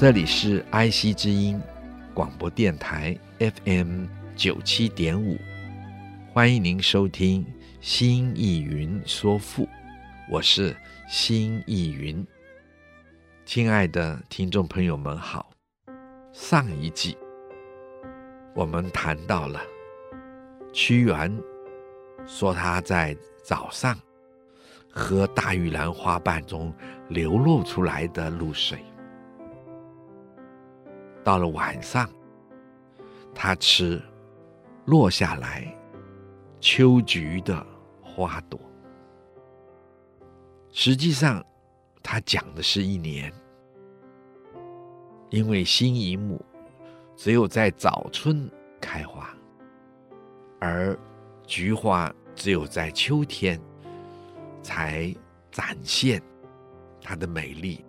这里是 IC 之音广播电台 FM 九七点五，欢迎您收听《新艺云说赋》，我是新艺云。亲爱的听众朋友们好，上一季我们谈到了屈原说他在早上喝大玉兰花瓣中流露出来的露水。到了晚上，他吃落下来秋菊的花朵。实际上，他讲的是一年，因为辛夷木只有在早春开花，而菊花只有在秋天才展现它的美丽。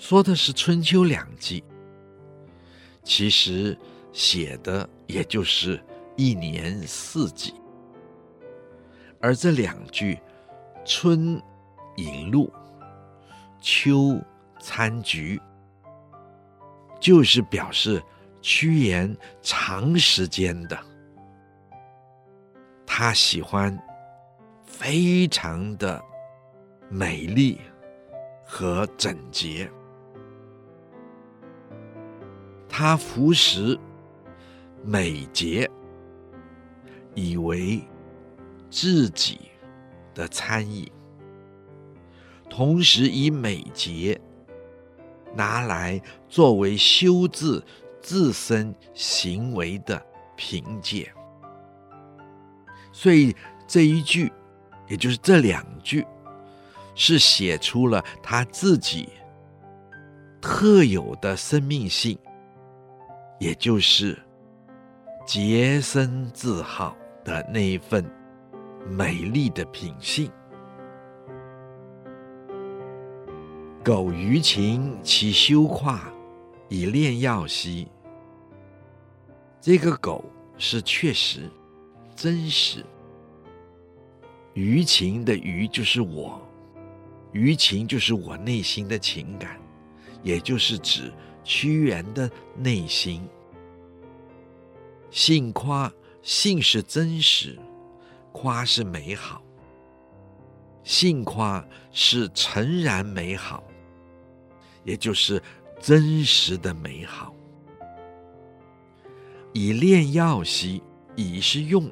说的是春秋两季，其实写的也就是一年四季。而这两句“春饮露，秋餐菊”，就是表示屈原长时间的，他喜欢非常的美丽和整洁。他服食美节，以为自己的餐饮，同时以美节拿来作为修治自身行为的凭借。所以这一句，也就是这两句，是写出了他自己特有的生命性。也就是洁身自好的那一份美丽的品性。苟余情其修跨，以炼药兮。这个苟是确实、真实。余情的余就是我，余情就是我内心的情感，也就是指。屈原的内心，信夸，信是真实，夸是美好。信夸是诚然美好，也就是真实的美好。以炼药兮，以是用，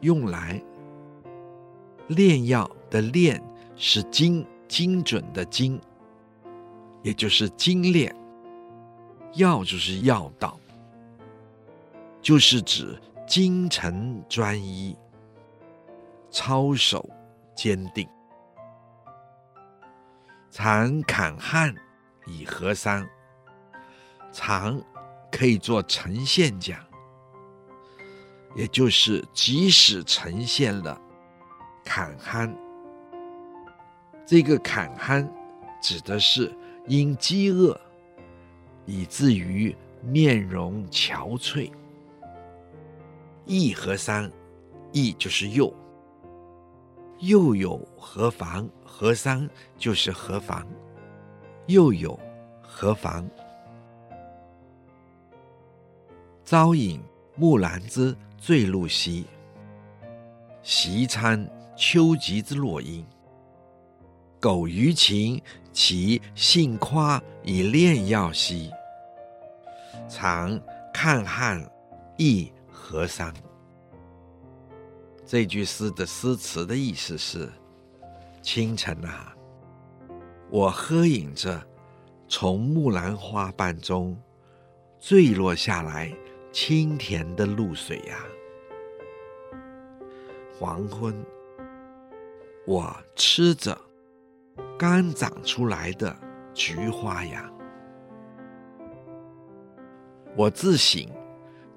用来。炼药的炼是精，精准的精，也就是精炼。药就是药道，就是指精诚专一、操守坚定。常侃汉以和商，常可以做呈现讲，也就是即使呈现了侃汉，这个侃汉指的是因饥饿。以至于面容憔悴。亦和商，亦就是又，又有何妨？和商就是何妨？又有何妨？朝饮木兰之醉露兮，夕餐秋菊之落英。苟余情其信夸以炼药兮，常看汉亦何伤。这句诗的诗词的意思是：清晨啊，我喝饮着从木兰花瓣中坠落下来清甜的露水呀、啊，黄昏，我吃着刚长出来的菊花呀。我自省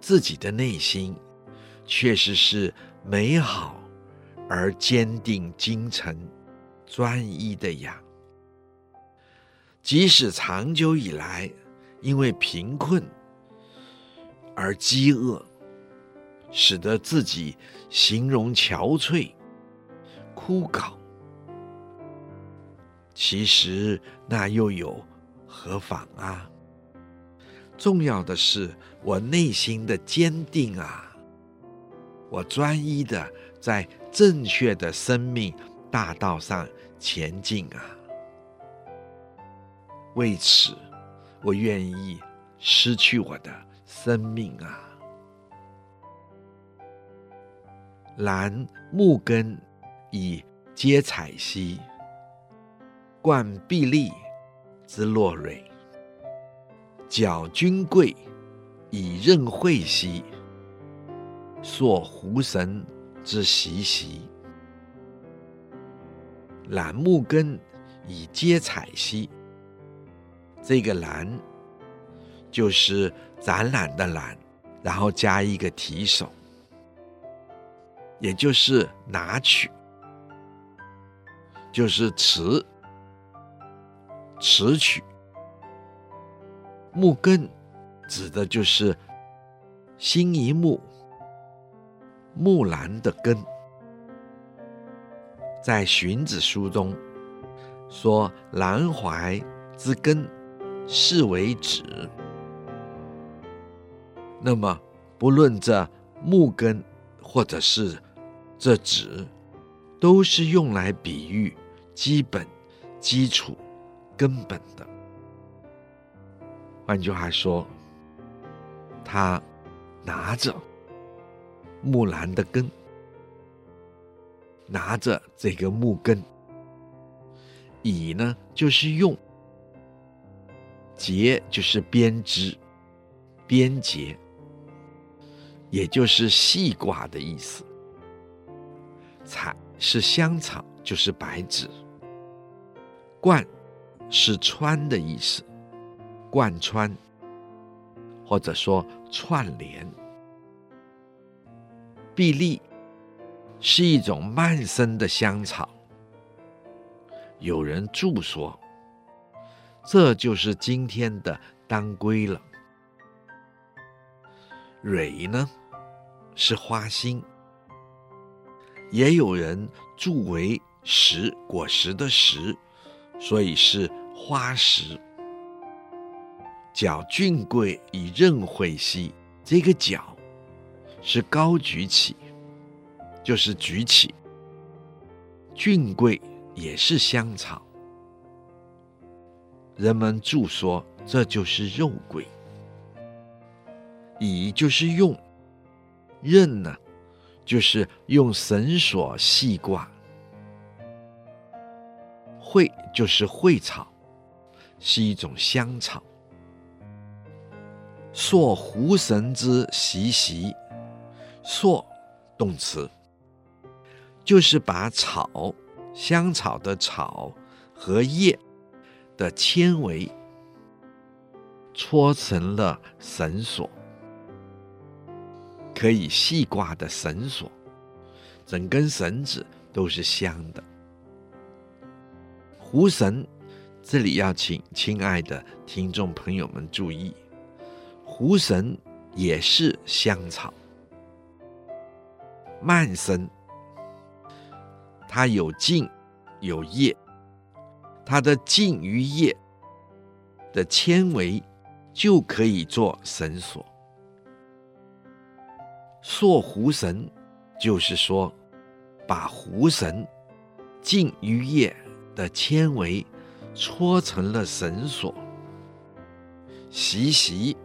自己的内心，确实是美好而坚定精诚、专一的呀。即使长久以来因为贫困而饥饿，使得自己形容憔悴、枯槁，其实那又有何妨啊？重要的是我内心的坚定啊！我专一的在正确的生命大道上前进啊！为此，我愿意失去我的生命啊！兰木根以皆采兮，贯薜荔之络蕊。矫君贵以任惠兮，塑狐神之习习。兰木根以接采兮，这个兰就是展览的览，然后加一个提手，也就是拿取，就是持，持取。木根指的就是辛夷木木兰的根，在《荀子》书中说：“兰槐之根，是为枳。”那么，不论这木根或者是这纸，都是用来比喻基本、基础、根本的。换句话说，他拿着木兰的根，拿着这个木根，以呢就是用，结就是编织、编结，也就是细挂的意思。采是香草，就是白纸。贯是穿的意思。贯穿，或者说串联。薜荔是一种蔓生的香草。有人注说，这就是今天的当归了。蕊呢，是花心。也有人注为实，果实的实，所以是花实。绞君贵以任会兮，这个绞是高举起，就是举起。俊贵也是香草，人们注说这就是肉桂。以就是用，任呢，就是用绳索系挂。惠就是蕙草，是一种香草。塑狐神之习兮，塑动词，就是把草香草的草和叶的纤维搓成了绳索，可以系挂的绳索，整根绳子都是香的。狐神，这里要请亲爱的听众朋友们注意。狐神也是香草，蔓生，它有茎有叶，它的茎与叶的纤维就可以做绳索。塑狐神就是说，把狐神茎与叶的纤维搓成了绳索。习习。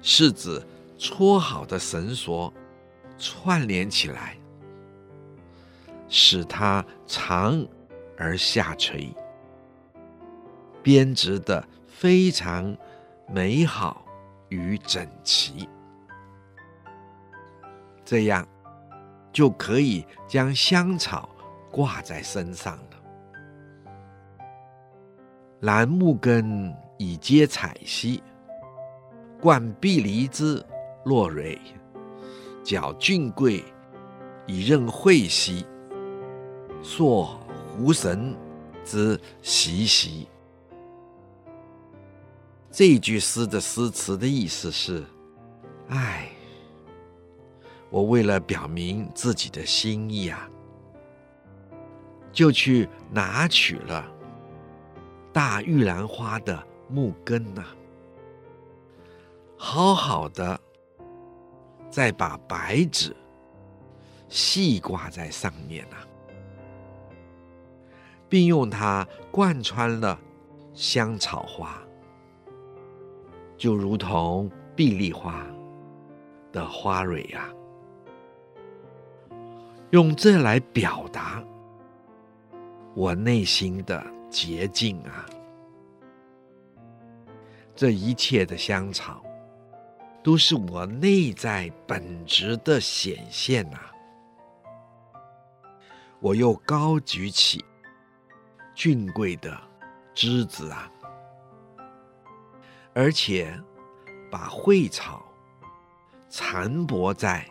是指搓好的绳索串联起来，使它长而下垂，编织得非常美好与整齐。这样就可以将香草挂在身上。兰木根以接采兮，贯薜藜之落蕊，绞菌桂以任会兮，塑狐神之习习。这句诗的诗词的意思是：哎，我为了表明自己的心意啊，就去拿取了大玉兰花的木根呐、好好的再把白纸细挂在上面呐、并用它贯穿了香草花。就如同碧丽花的花蕊呀、啊，用这来表达我内心的洁净啊！这一切的香草，都是我内在本质的显现啊！我又高举起俊贵的枝子啊！而且，把蕙草缠驳在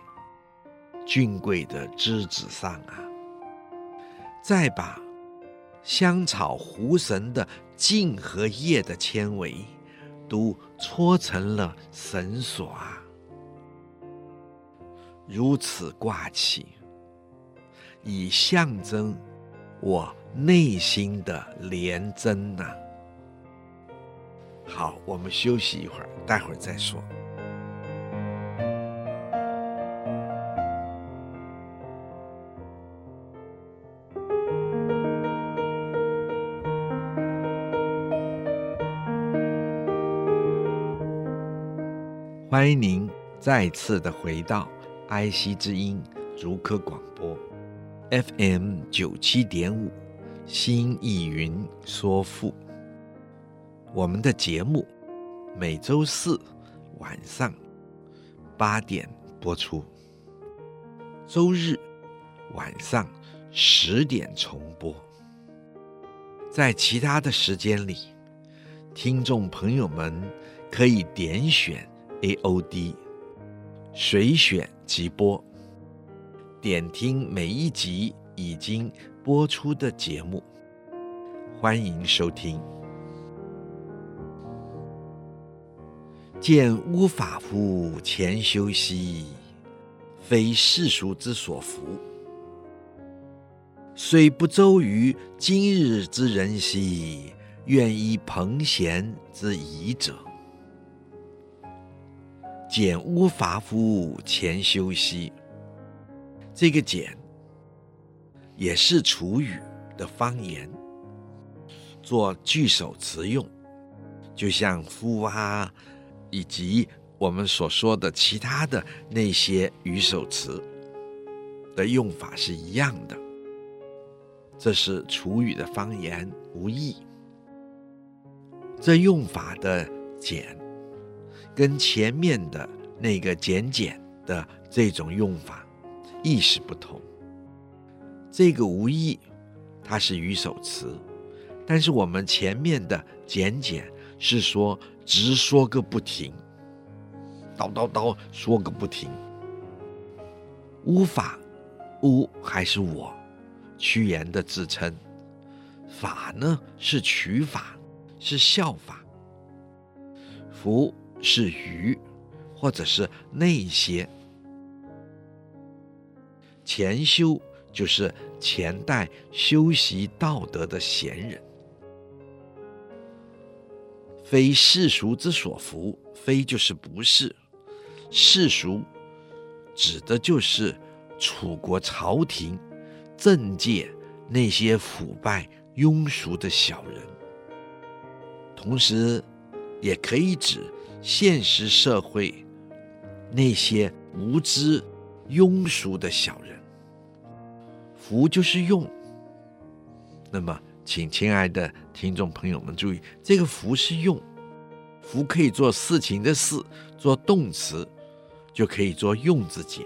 俊贵的枝子上啊，再把香草狐神的茎和叶的纤维都搓成了绳索啊，如此挂起，以象征我内心的廉贞呐、好，我们休息一会儿，待会儿再说。欢迎您再次的回到爱惜之音竹科广播 FM 九七点五，新意云说赋。我们的节目每周四晚上八点播出，周日晚上十点重播。在其他的时间里，听众朋友们可以点选 AOD，随选即播，点听每一集已经播出的节目。欢迎收听。见乌法乎前修兮，非世俗之所服。虽不周于今日之人兮，愿依朋贤之仪者。见乌伐夫前修兮，这个“简”也是楚语的方言，做句首词用，就像“夫”啊。以及我们所说的其他的那些语首词的用法是一样的，这是楚语的方言，无异。这用法的“简”跟前面的那个“简简”的这种用法意识不同。这个无意，它是语首词，但是我们前面的“简简”是说。直说个不停，叨叨叨说个不停。乌法，乌还是我，屈原的自称。法呢是取法，是效法。夫是愚，或者是那些。前修就是前代修习道德的贤人。非世俗之所服，非就是不是，世俗指的就是楚国朝廷政界那些腐败庸俗的小人，同时也可以指现实社会那些无知庸俗的小人。福就是用，那么。请亲爱的听众朋友们注意，这个“福”是用，“福”可以做事情的“事”，做动词就可以做用字解。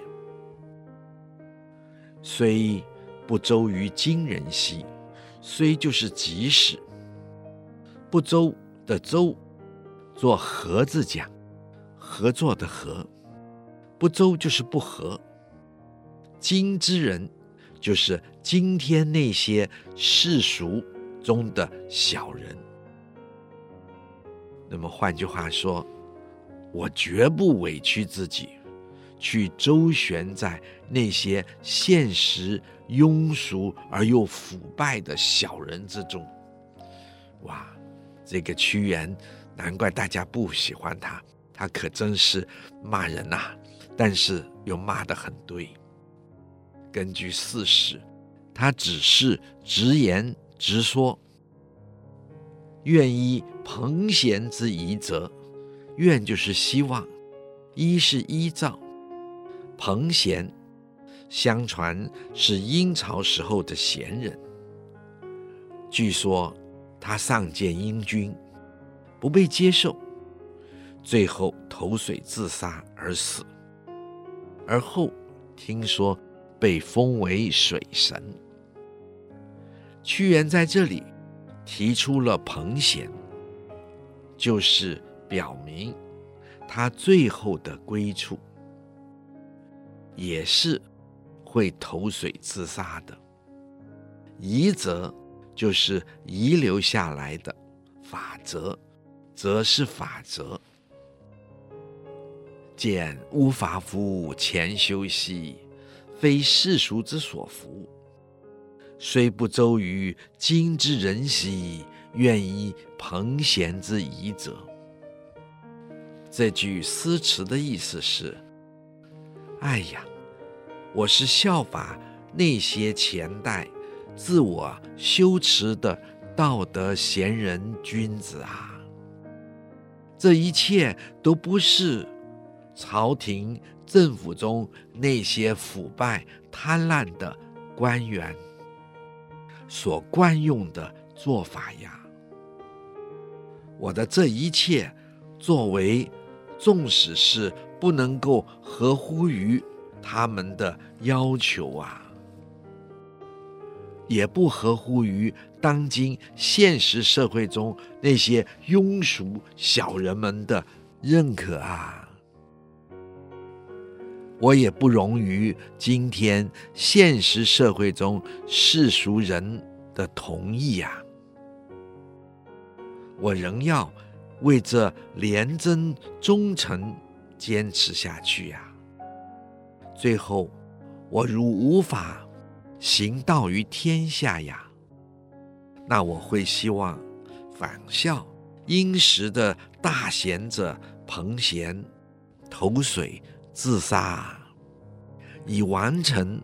虽不周于今人兮，虽就是即使。不周的周，做合字讲，合作的合。不周就是不和。今之人，就是今天那些世俗中的小人。那么换句话说，我绝不委屈自己，去周旋在那些现实庸俗而又腐败的小人之中。哇，这个屈原，难怪大家不喜欢他，他可真是骂人呐、但是又骂得很对。根据事实，他只是直言直说，愿依彭贤之遗则。愿就是希望，依是依照。彭贤，相传是殷朝时候的贤人。据说他上见英君，不被接受，最后投水自杀而死。而后听说被封为水神。屈原在这里提出了彭贤，就是表明他最后的归处也是会投水自杀的。遗则就是遗留下来的法则，则是法则。见乌伐夫前修兮，非世俗之所服。虽不周于今之人兮，愿依彭贤之遗则。这句诗词的意思是：哎呀，我是效法那些前代自我修持的道德贤人君子啊，这一切都不是。朝廷政府中那些腐败贪婪的官员所惯用的做法呀，我的这一切作为，纵使是不能够合乎于他们的要求啊，也不合乎于当今现实社会中那些庸俗小人们的认可啊。我也不容于今天现实社会中世俗人的同意呀、我仍要为这廉贞忠诚坚持下去呀、最后，我如无法行道于天下呀，那我会希望仿效殷时的大贤者彭贤投水。自杀，以完成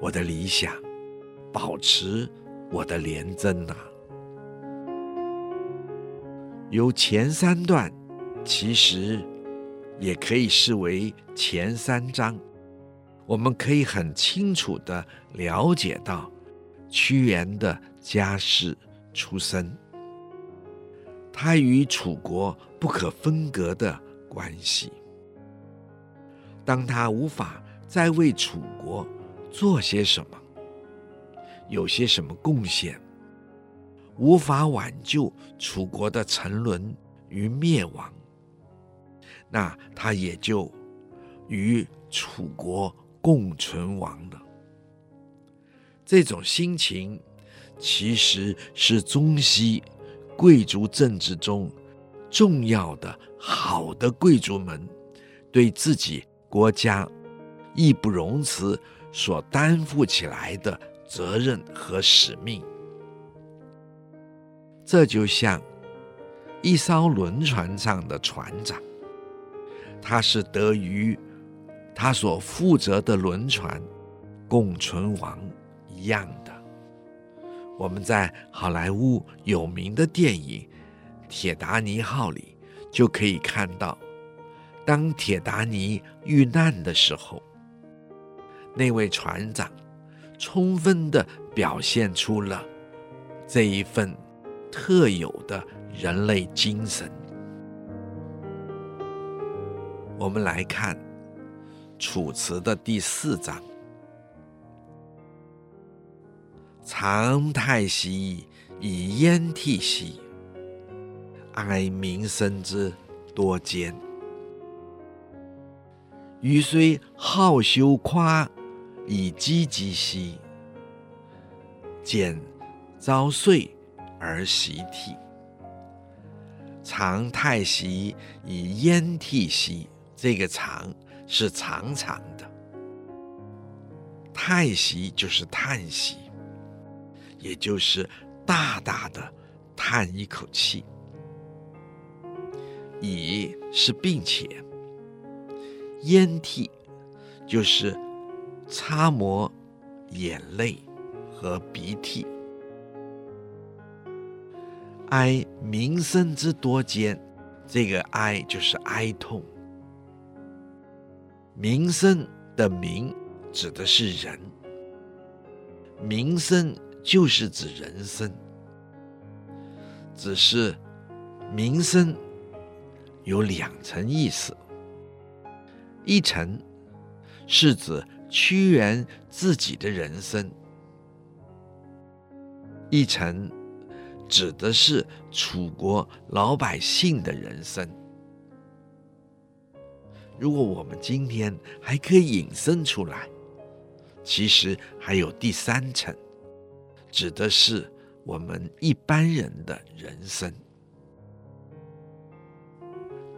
我的理想，保持我的廉贞呐。由前三段，其实也可以视为前三章。我们可以很清楚的了解到屈原的家世出身，他与楚国不可分割的关系。当他无法再为楚国做些什么，有些什么贡献，无法挽救楚国的沉沦与灭亡，那他也就与楚国共存亡的。这种心情，其实是中西贵族政治中重要的好的贵族们对自己。国家义不容辞所担负起来的责任和使命，这就像一艘轮船上的船长，他是得于他所负责的轮船共存亡一样的。我们在好莱坞有名的电影《铁达尼号》里就可以看到。当铁达尼遇难的时候，那位船长充分的表现出了这一份特有的人类精神。我们来看《楚辞》的第四章：“长太息以焉涕兮，哀民生之多艰。予虽好羞夸以冀冀兮，见遭遂而喜涕。长太息以焉涕兮，这个长是长长的，太息就是叹息，也就是大大的叹一口气。以是并且，咽涕就是擦抹眼泪和鼻涕。哀民生之多艰，这个哀就是哀痛。民生的民指的是人，民生就是指人生。只是民生有两层意思，一层是指屈原自己的人生，一层。指的是楚国老百姓的人生。如果我们今天还可以引申出来，其实还有第三层，指的是我们一般人的人生。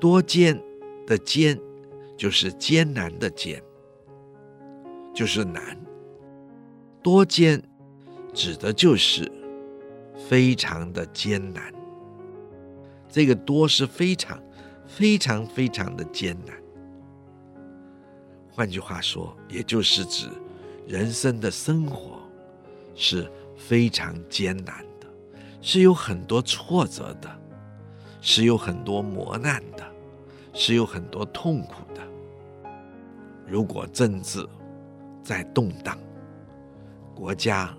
多艰的艰，就是艰难的艰，就是难。多艰指的就是。非常的艰难，这个多是非常、非常、非常的艰难。换句话说，也就是指人生的生活是非常艰难的，是有很多挫折的，是有很多磨难的，是有很多痛苦的。如果政治再动荡，国家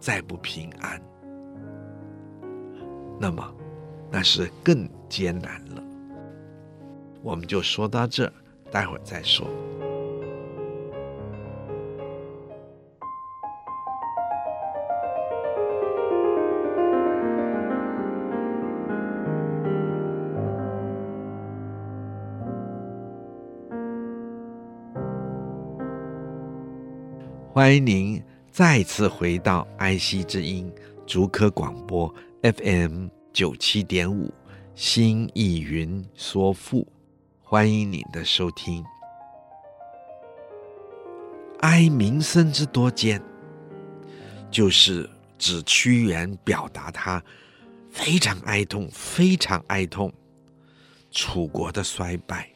再不平安。那么，那是更艰难了。我们就说到这，待会儿再说。欢迎您再次回到爱惜之音竹科广播。FM 九七点五，新意云说赋，欢迎您的收听。哀民生之多艰，就是指屈原表达他非常哀痛、非常哀痛楚国的衰败，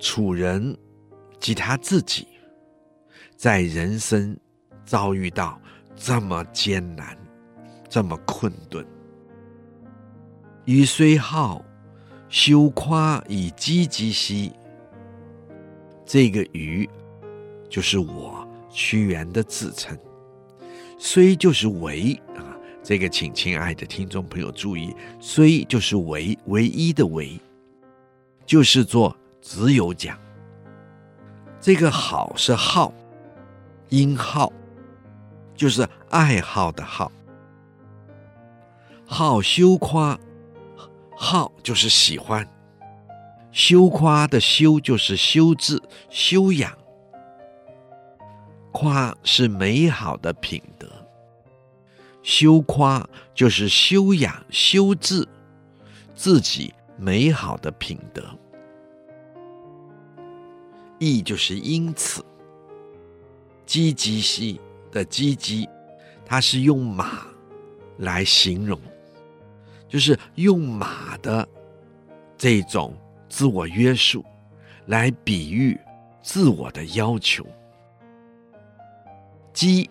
楚人及他自己在人生遭遇到这么艰难。这么困顿，予虽好羞夸以冀冀兮。这个予就是我屈原的自称，虽就是唯啊。这个请亲爱的听众朋友注意，虽就是唯唯一的唯，就是做只有讲。这个好是好，因好就是爱好的好。好羞夸，好就是喜欢，羞夸的羞就是羞志、修养，夸是美好的品德，羞夸就是修养、修治自己美好的品德，意就是因此，冀冀兮的积极，它是用马来形容。就是用马的这种自我约束，来比喻自我的要求。几，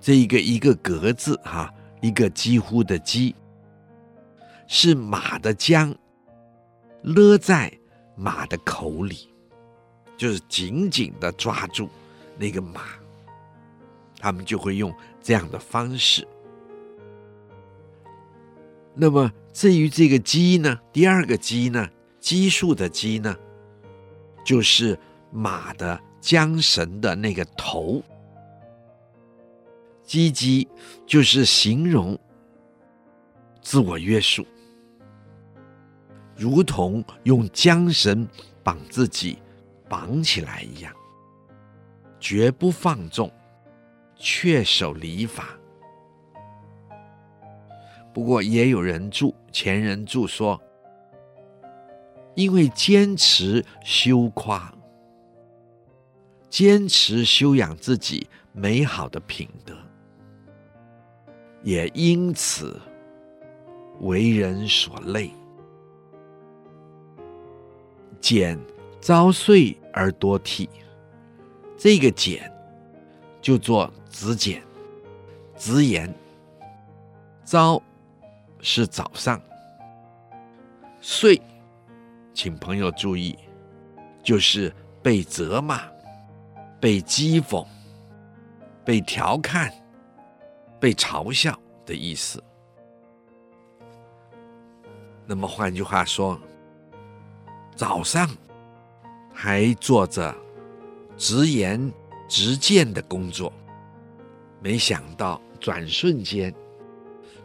这一个一个格子哈，一个几乎的几，是马的缰勒在马的口里，就是紧紧的抓住那个马，他们就会用这样的方式。那么至于这个鸡呢，第二个鸡呢，鸡数的鸡呢，就是马的缰绳的那个头，积极就是形容自我约束，如同用缰绳绑自己绑起来一样，绝不放纵，确守礼法。不过也有人注，前人注说，因为坚持修夸，坚持修养自己美好的品德。也因此为人所累，俭遭岁而多涕。这个俭就做子俭、子言。朝是早上，睡，请朋友注意，就是被责骂、被讥讽、被调侃。被嘲笑的意思。那么换句话说，早上还坐着直言直谏的工作，没想到转瞬间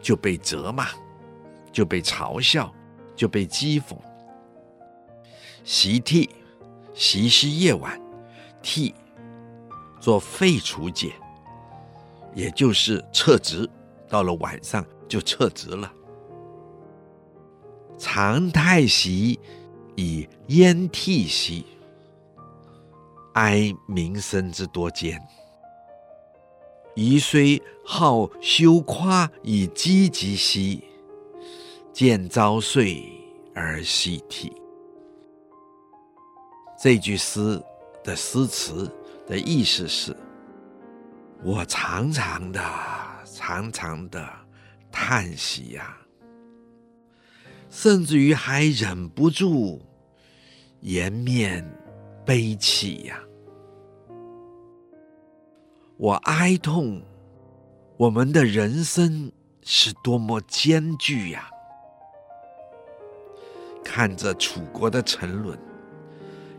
就被责骂，就被嘲笑，就被讥讽。习替，习是夜晚，替做废除解。也就是撤职，到了晚上就撤职了。常太息以咽涕兮，哀民生之多艰。宜虽好修夸以积极兮，见遭岁而夕涕。这句诗的诗词的意思是。我常常的、常常的叹息呀、甚至于还忍不住颜面悲泣呀、我哀痛，我们的人生是多么艰巨呀、看着楚国的沉沦，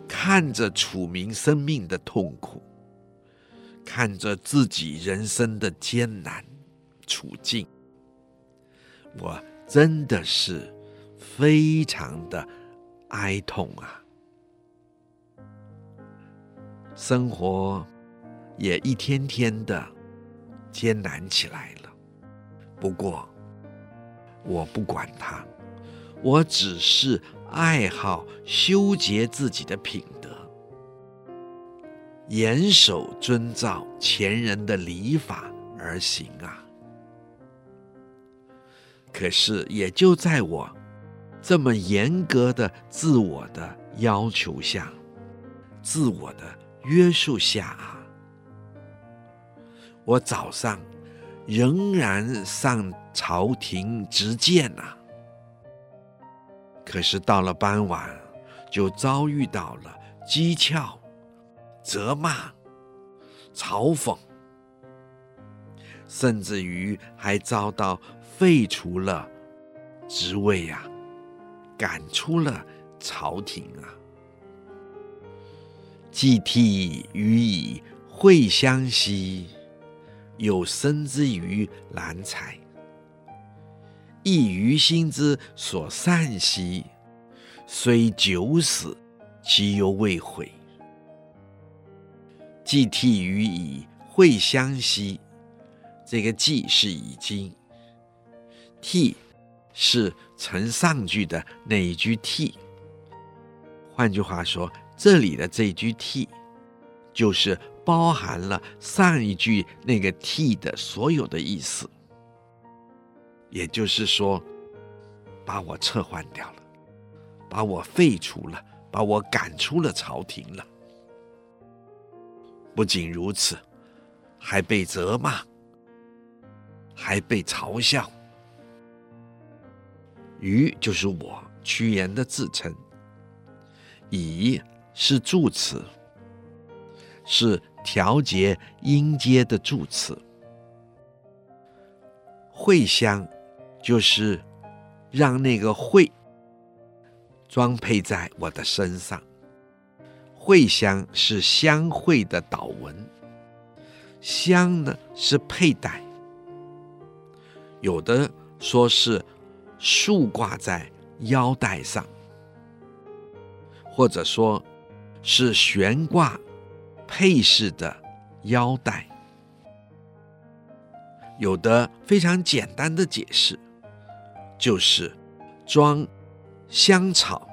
看着楚民生命的痛苦。看着自己人生的艰难处境，我真的是非常的哀痛啊！生活也一天天的艰难起来了。不过，我不管它，我只是爱好修洁自己的品德。严守遵照前人的礼法而行啊！可是也就在我这么严格的自我的要求下，自我的约束下啊，我早上仍然上朝廷执剑呐，可是到了傍晚就遭遇到了讥诮。责骂、嘲讽，甚至于还遭到废除了职位呀、啊，赶出了朝廷啊！既涕予以会乡兮，有生之于兰采；亦于心之所善兮，虽九死，其犹未悔。既涕予以会乡兮，这个既是已经，涕是承上句的那一句涕。换句话说，这里的这句涕，就是包含了上一句那个涕的所有的意思。也就是说，把我撤换掉了，把我废除了，把我赶出了朝廷了。不仅如此，还被责骂，还被嘲笑。予就是我屈原的自称，以是助词，是调节音阶的助词。会香就是让那个会装配在我的身上。会香是相会的导文，香呢是佩戴，有的说是竖挂在腰带上，或者说是悬挂配饰的腰带。有的非常简单的解释，就是装香草、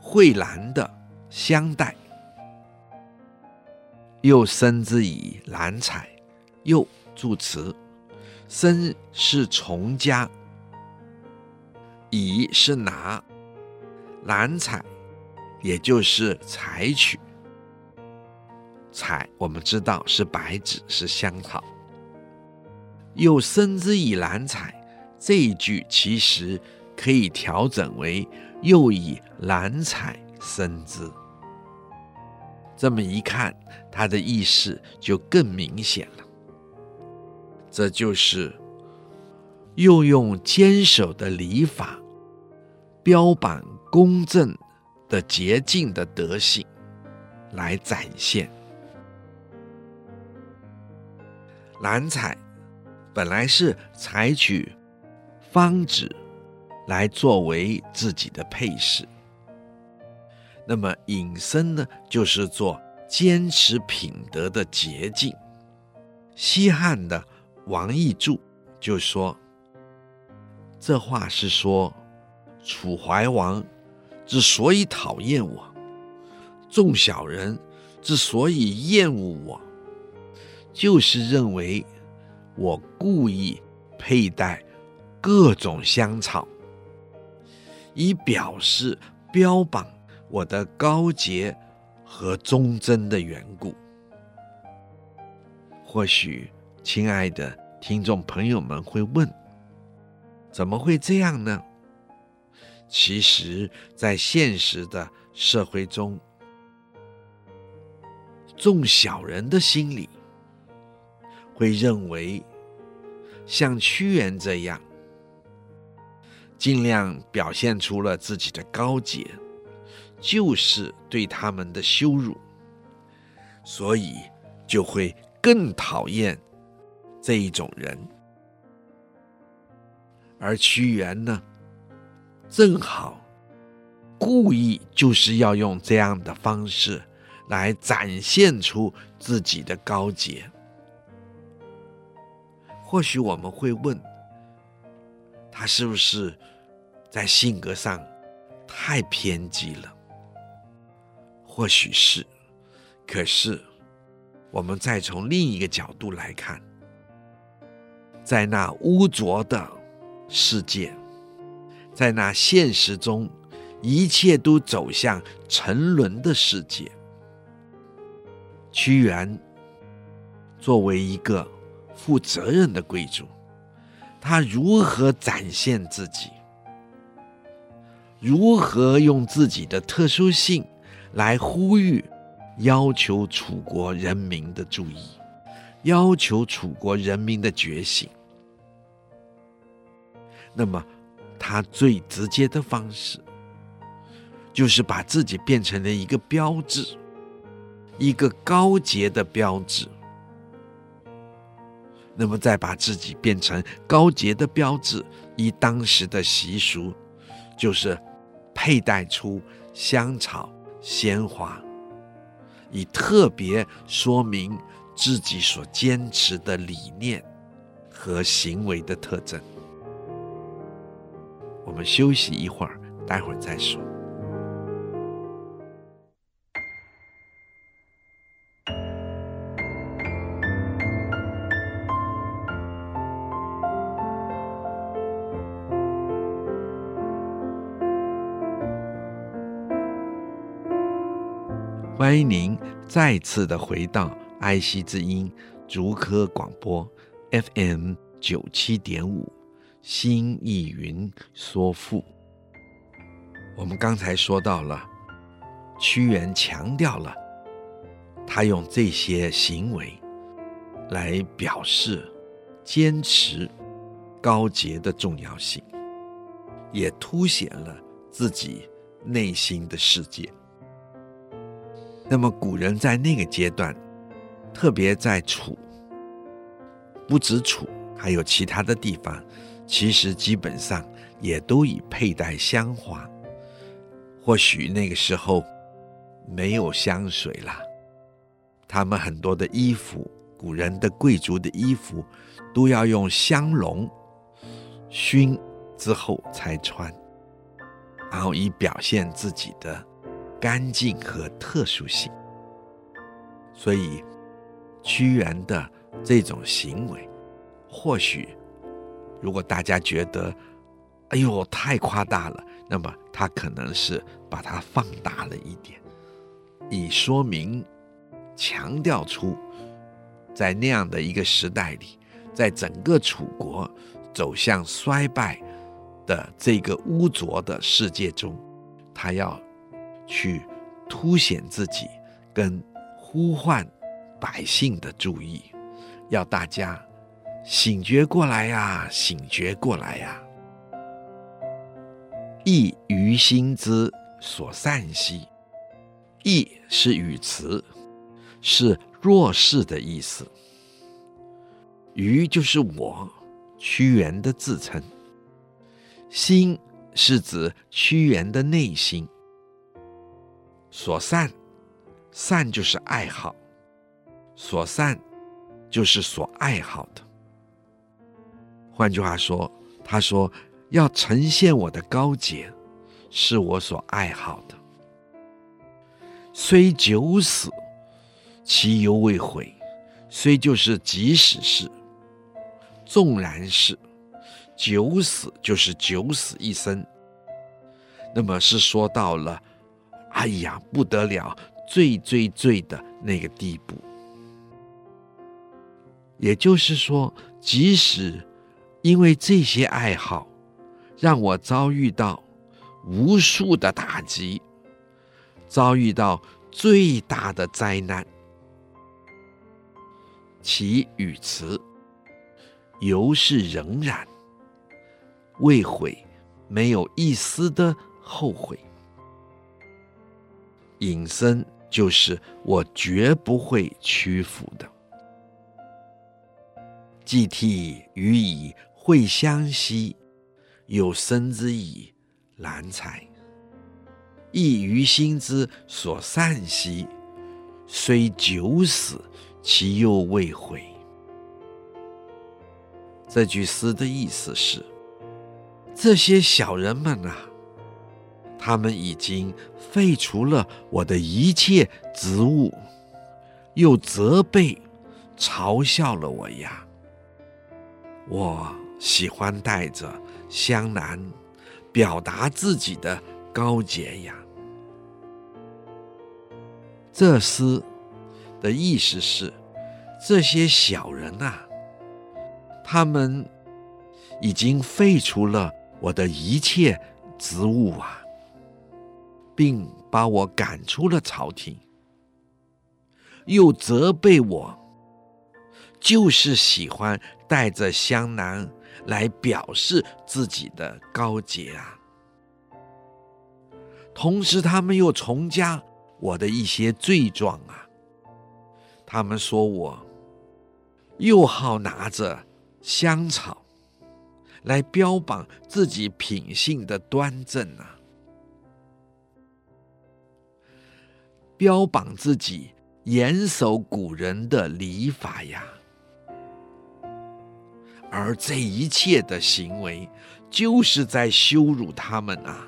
蕙兰的香袋。又生之以兰彩，又助词，生是从家，以是拿，兰彩也就是采取，彩我们知道是白纸，是香草。又生之以蓝彩，这一句其实可以调整为又以蓝彩生之。这么一看，它的意思就更明显了。这就是又用坚守的礼法，标榜公正的洁净的德行来展现兰彩。本来是采取方纸来作为自己的配饰，那么隐身呢，就是做坚持品德的洁净。西汉的王奕注就说：“这话是说，楚怀王之所以讨厌我，众小人之所以厌恶我，就是认为。”我故意佩戴各种香草，以表示标榜我的高洁和忠贞的缘故。或许，亲爱的听众朋友们会问：怎么会这样呢？其实，在现实的社会中，众小人的心里。会认为像屈原这样，尽量表现出了自己的高洁，就是对他们的羞辱，所以就会更讨厌这一种人。而屈原呢，正好故意就是要用这样的方式来展现出自己的高洁。或许我们会问，他是不是在性格上太偏激了？或许是，可是我们再从另一个角度来看，在那污浊的世界，在那现实中一切都走向沉沦的世界，屈原作为一个。负责任的贵族，他如何展现自己？如何用自己的特殊性来呼吁、要求楚国人民的注意，要求楚国人民的觉醒？那么，他最直接的方式，就是把自己变成了一个标志，一个高洁的标志。那么，再把自己变成高洁的标志，以当时的习俗，就是佩戴出香草、鲜花，以特别说明自己所坚持的理念和行为的特征。我们休息一会儿，待会儿再说。欢迎您再次的回到爱惜之音竹科广播 FM 九七点五新艺云说赋。我们刚才说到了，屈原强调了他用这些行为来表示坚持高洁的重要性，也凸显了自己内心的世界。那么古人在那个阶段，特别在楚不止楚，还有其他的地方，其实基本上也都已佩戴香花。或许那个时候没有香水啦，他们很多的衣服，古人的贵族的衣服，都要用香笼熏之后才穿，然后以表现自己的干净和特殊性。所以，屈原的这种行为，或许如果大家觉得，哎呦，太夸大了，那么他可能是把它放大了一点，以说明、强调出，在那样的一个时代里，在整个楚国走向衰败的这个污浊的世界中，他要去凸显自己跟。呼唤百姓的注意，要大家醒觉过来呀！醒觉过来呀！异于心之所善兮，异是语词，是弱势的意思。于就是我，屈原的自称。心是指屈原的内心。所善，善就是爱好，所善就是所爱好的。换句话说，他说要呈现我的高洁，是我所爱好的。虽九死，其犹未悔。虽就是即使是，纵然是，九死就是九死一生。那么是说到了，哎呀，不得了。最最最的那个地步，也就是说，即使因为这些爱好，让我遭遇到无数的打击，遭遇到最大的灾难，其语词犹是仍然未悔，没有一丝的后悔，隐身。就是我绝不会屈服的。既替予以会相兮，有生之矣，难才。亦于心之所善兮，虽九死，其犹未悔。这句诗的意思是：这些小人们啊。他们已经废除了我的一切职务，又责备、嘲笑了我呀！我喜欢带着香囊，表达自己的高洁呀。这诗的意思是：这些小人啊，他们已经废除了我的一切职务啊。并把我赶出了朝廷，又责备我，就是喜欢带着香囊来表示自己的高洁啊。同时，他们又重加我的一些罪状啊。他们说我又好拿着香草来标榜自己品性的端正啊。标榜自己严守古人的礼法呀，而这一切的行为，就是在羞辱他们啊！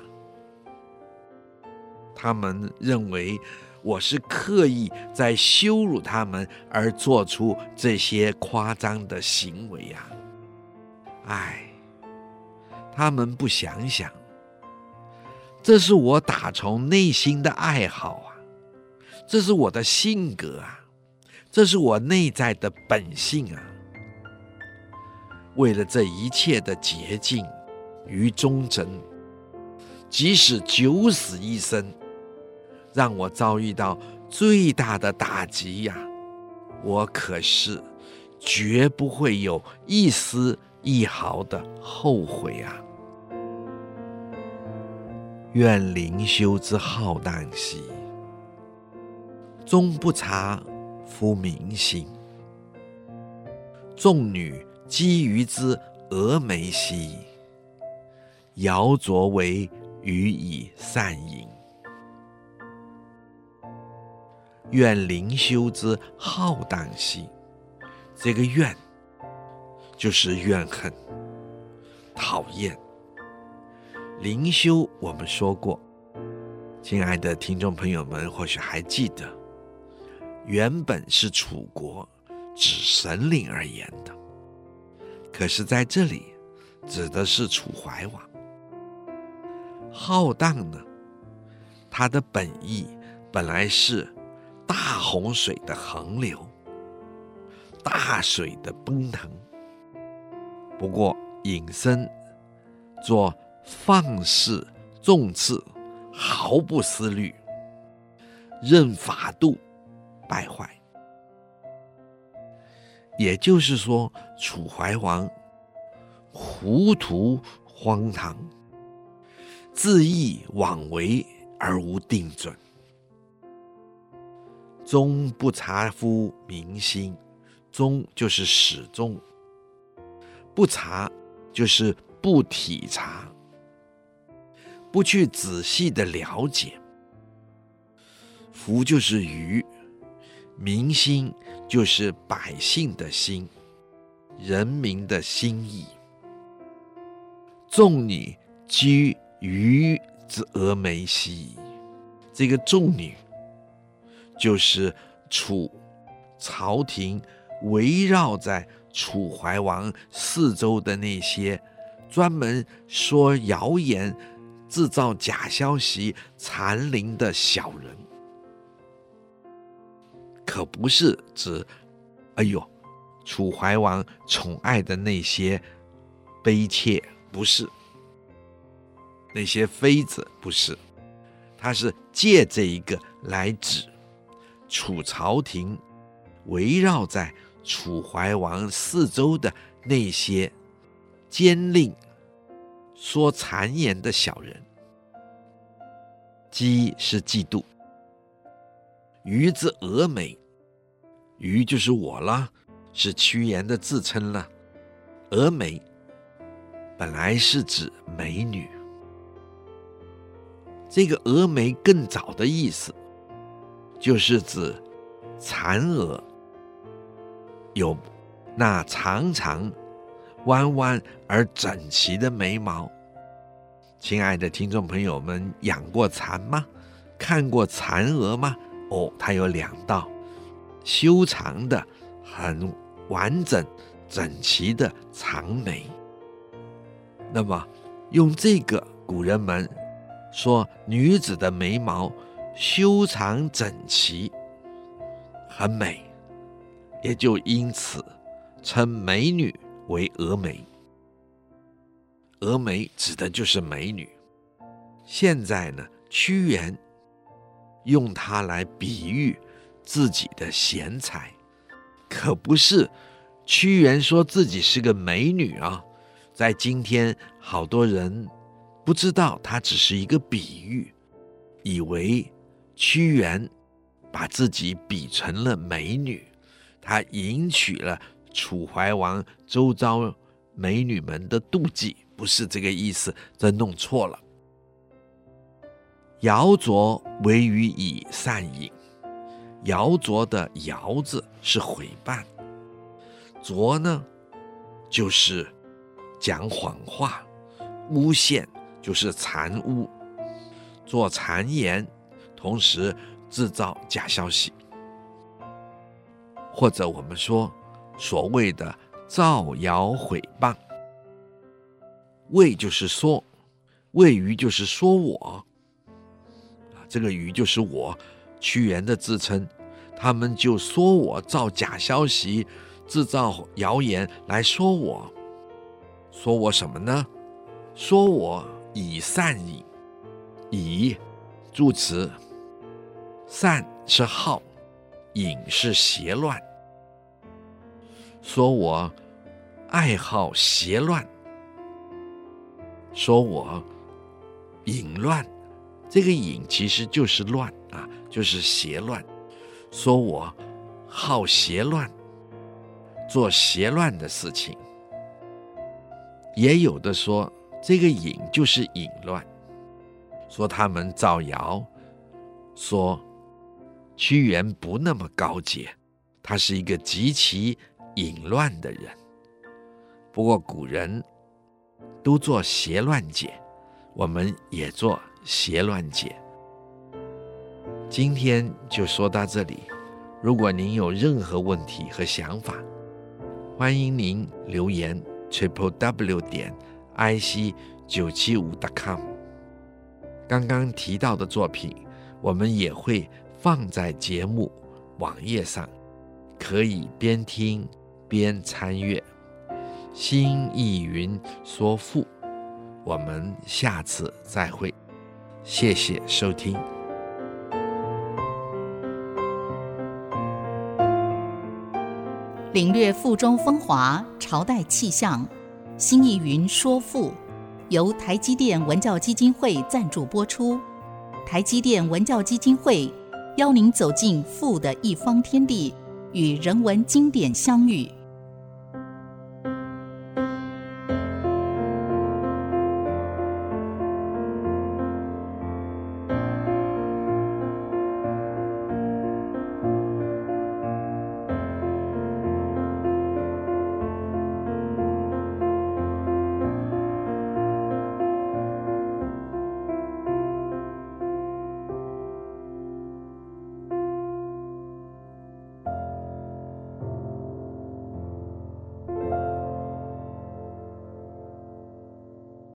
他们认为我是刻意在羞辱他们，而做出这些夸张的行为呀！唉，他们不想想，这是我打从内心的爱好啊！这是我的性格啊，这是我内在的本性啊。为了这一切的洁净与忠贞，即使九死一生，让我遭遇到最大的打击呀，我可是绝不会有一丝一毫的后悔啊！愿灵修之浩荡兮！终不察夫民心，众女讥于之峨眉兮，瑶琢为予以善淫。怨灵修之浩荡兮，这个怨就是怨恨、讨厌。灵修我们说过，亲爱的听众朋友们或许还记得，原本是楚国指神灵而言的，可是在这里指的是楚怀王。浩荡呢，它的本意本来是大洪水的横流，大水的奔腾。不过引申做放肆纵恣，毫不思虑，任法度败坏。也就是说，楚怀王糊涂荒唐。恣意妄为而无定准，终不察夫民心。终就是始终，不察就是不体察，不去仔细的了解。夫就是愚，民心就是百姓的心，人民的心意。众女居于之蛾眉兮，这个众女就是楚朝廷围绕在楚怀王四周的那些专门说谣言、制造假消息、残凌的小人，可不是指哎呦楚怀王宠爱的那些妃妾，不是。那些妃子不是，他是借这一个来指楚朝廷围绕在楚怀王四周的那些奸佞、说谗言的小人。讥是嫉妒，鱼之蛾眉，鱼就是我了，是屈原的自称了。蛾眉本来是指美女。这个蛾眉更早的意思，就是指姗娥，有那长长、弯弯而整齐的眉毛。亲爱的听众朋友们，养过蚕吗？看过姗娥吗？哦，它有两道修长的、很完整、整齐的长眉。那么，用这个古人们。说女子的眉毛修长整齐，很美，也就因此称美女为蛾眉。蛾眉指的就是美女。现在呢，屈原用它来比喻自己的贤才，可不是屈原说自己是个美女啊。在今天，好多人。不知道它只是一个比喻，以为屈原把自己比成了美女，他引起了楚怀王周遭美女们的妒忌，不是这个意思，这弄错了。瑶琢为予以善淫，瑶琢的瑶字是诽谤，琢呢就是讲谎话、诬陷。就是谗污，做谗言，同时制造假消息，或者我们说所谓的造谣诽谤。谓就是说，谓予就是说我，这个予就是我，屈原的自称，他们就说我造假消息，制造谣言来说我，说我什么呢？说我。以善淫，以助词，善是好，隐是邪乱。说我爱好邪乱，说我淫乱，这个淫其实就是乱啊，就是邪乱。说我好邪乱，做邪乱的事情，也有的说这个隐就是隐乱，说他们造谣，说屈原不那么高洁，他是一个极其隐乱的人。不过古人都做邪乱解，我们也做邪乱解。今天就说到这里。如果您有任何问题和想法，欢迎您留言 triple w 点 i c 九七五 dot com。刚刚提到的作品，我们也会放在节目网页上，可以边听边参阅。新意云说赋，我们下次再会，谢谢收听。领略赋中风华，朝代气象。新意云说赋，由台积电文教基金会赞助播出。台积电文教基金会邀您走进赋的一方天地，与人文经典相遇。